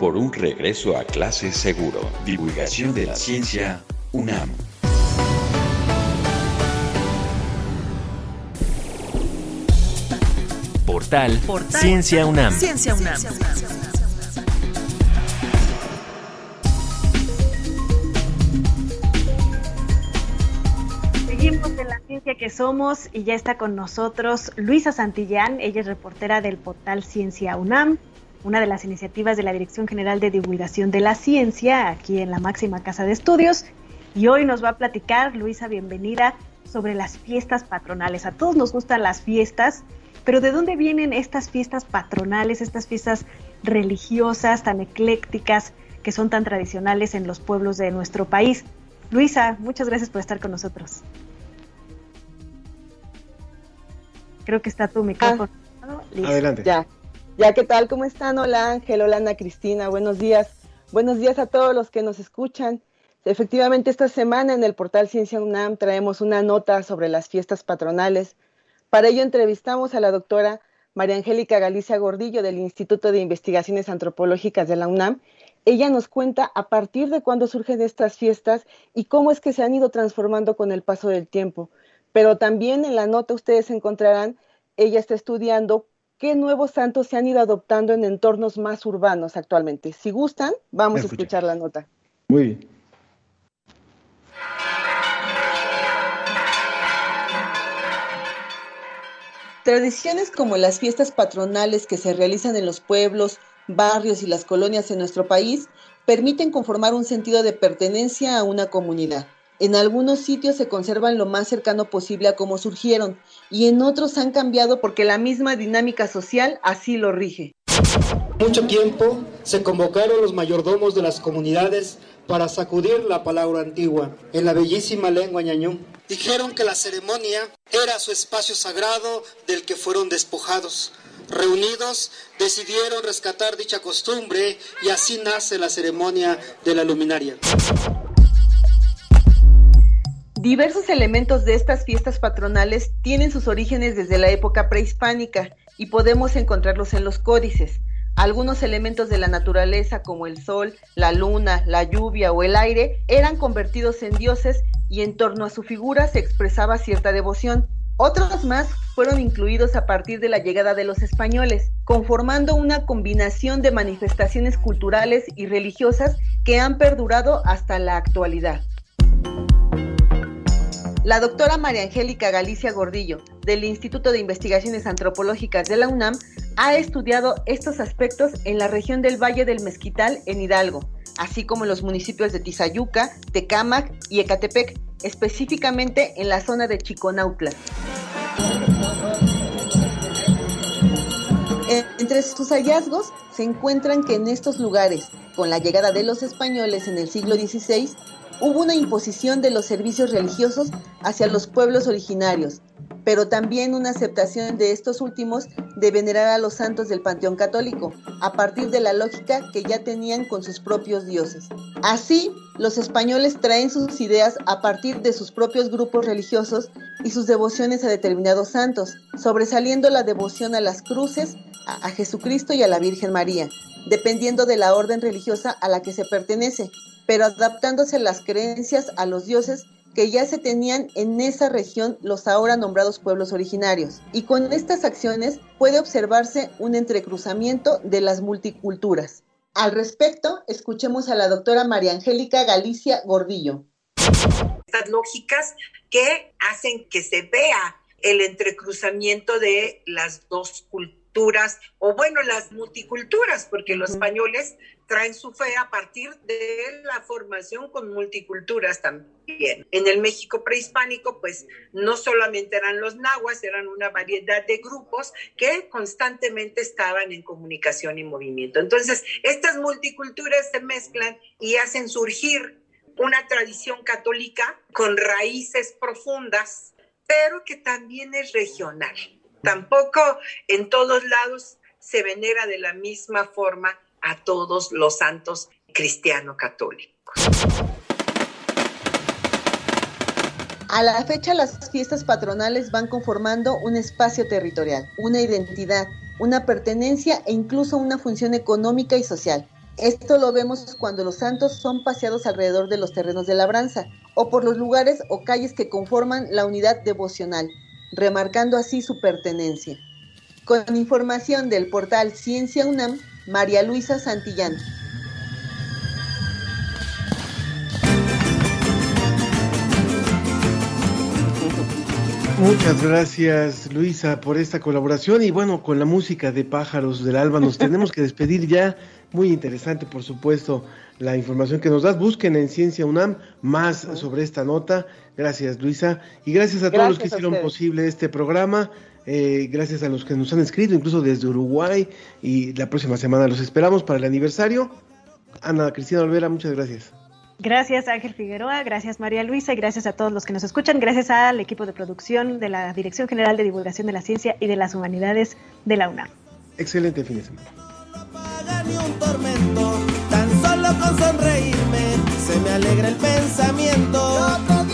Por un regreso a clases seguro. Divulgación de la ciencia UNAM. Portal, Ciencia UNAM. Ciencia UNAM. Seguimos en la ciencia que somos y ya está con nosotros Luisa Santillán, ella es reportera del portal Ciencia UNAM, una de las iniciativas de la Dirección General de Divulgación de la Ciencia aquí en la máxima casa de estudios. Y hoy nos va a platicar, Luisa, bienvenida, sobre las fiestas patronales. A todos nos gustan las fiestas, pero ¿de dónde vienen estas fiestas patronales, estas fiestas religiosas tan eclécticas que son tan tradicionales en los pueblos de nuestro país? Luisa, muchas gracias por estar con nosotros. Creo que está tu micrófono. Listo. Adelante. Ya, ya, ¿qué tal? ¿Cómo están? Hola Ángel, hola Ana Cristina, buenos días. Buenos días a todos los que nos escuchan. Efectivamente, esta semana en el portal Ciencia UNAM traemos una nota sobre las fiestas patronales. Para ello entrevistamos a la doctora María Angélica Galicia Gordillo del Instituto de Investigaciones Antropológicas de la UNAM. Ella nos cuenta a partir de cuándo surgen estas fiestas y cómo es que se han ido transformando con el paso del tiempo. Pero también en la nota ustedes encontrarán, ella está estudiando qué nuevos santos se han ido adoptando en entornos más urbanos actualmente. Si gustan, vamos a escuchar la nota. Muy bien. Tradiciones como las fiestas patronales que se realizan en los pueblos, barrios y las colonias en nuestro país permiten conformar un sentido de pertenencia a una comunidad. En algunos sitios se conservan lo más cercano posible a cómo surgieron y en otros han cambiado porque la misma dinámica social así lo rige. Mucho tiempo se convocaron los mayordomos de las comunidades para sacudir la palabra antigua en la bellísima lengua ñañú. Dijeron que la ceremonia era su espacio sagrado del que fueron despojados. Reunidos, decidieron rescatar dicha costumbre y así nace la ceremonia de la luminaria. Diversos elementos de estas fiestas patronales tienen sus orígenes desde la época prehispánica y podemos encontrarlos en los códices. Algunos elementos de la naturaleza como el sol, la luna, la lluvia o el aire eran convertidos en dioses y en torno a su figura se expresaba cierta devoción. Otros más fueron incluidos a partir de la llegada de los españoles, conformando una combinación de manifestaciones culturales y religiosas que han perdurado hasta la actualidad. La doctora María Angélica Galicia Gordillo, del Instituto de Investigaciones Antropológicas de la UNAM, ha estudiado estos aspectos en la región del Valle del Mezquital, en Hidalgo, así como en los municipios de Tizayuca, Tecámac y Ecatepec, específicamente en la zona de Chiconautla. Entre sus hallazgos se encuentran que en estos lugares, con la llegada de los españoles en el siglo XVI, hubo una imposición de los servicios religiosos hacia los pueblos originarios, pero también una aceptación de estos últimos de venerar a los santos del Panteón Católico, a partir de la lógica que ya tenían con sus propios dioses. Así, los españoles traen sus ideas a partir de sus propios grupos religiosos y sus devociones a determinados santos, sobresaliendo la devoción a las cruces, a Jesucristo y a la Virgen María, dependiendo de la orden religiosa a la que se pertenece, pero adaptándose las creencias a los dioses que ya se tenían en esa región los ahora nombrados pueblos originarios. Y con estas acciones puede observarse un entrecruzamiento de las multiculturas. Al respecto, escuchemos a la doctora María Angélica Galicia Gordillo. Estas lógicas que hacen que se vea el entrecruzamiento de las dos culturas, o bueno, las multiculturas, porque los españoles traen su fe a partir de la formación con multiculturas también. En el México prehispánico, pues no solamente eran los nahuas, eran una variedad de grupos que constantemente estaban en comunicación y movimiento. Entonces, estas multiculturas se mezclan y hacen surgir una tradición católica con raíces profundas, pero que también es regional. Tampoco en todos lados se venera de la misma forma a todos los santos cristiano-católicos. A la fecha las fiestas patronales van conformando un espacio territorial, una identidad, una pertenencia e incluso una función económica y social. Esto lo vemos cuando los santos son paseados alrededor de los terrenos de labranza o por los lugares o calles que conforman la unidad devocional, remarcando así su pertenencia. Con información del portal Ciencia UNAM, María Luisa Santillán. Muchas gracias Luisa por esta colaboración y bueno, con la música de Pájaros del Alba nos tenemos que despedir ya. Muy interesante, por supuesto, la información que nos das. Busquen en Ciencia UNAM más sobre esta nota. Gracias Luisa y gracias a todos los que hicieron posible este programa. Eh, gracias a los que nos han escrito, incluso desde Uruguay, y la próxima semana los esperamos para el aniversario. Ana Cristina Olvera, muchas gracias. Gracias Ángel Figueroa, gracias María Luisa y gracias a todos los que nos escuchan, gracias al equipo de producción de la Dirección General de Divulgación de la Ciencia y de las Humanidades de la UNAM. Excelente fin de semana. tan solo con sonreírme se me alegra el pensamiento.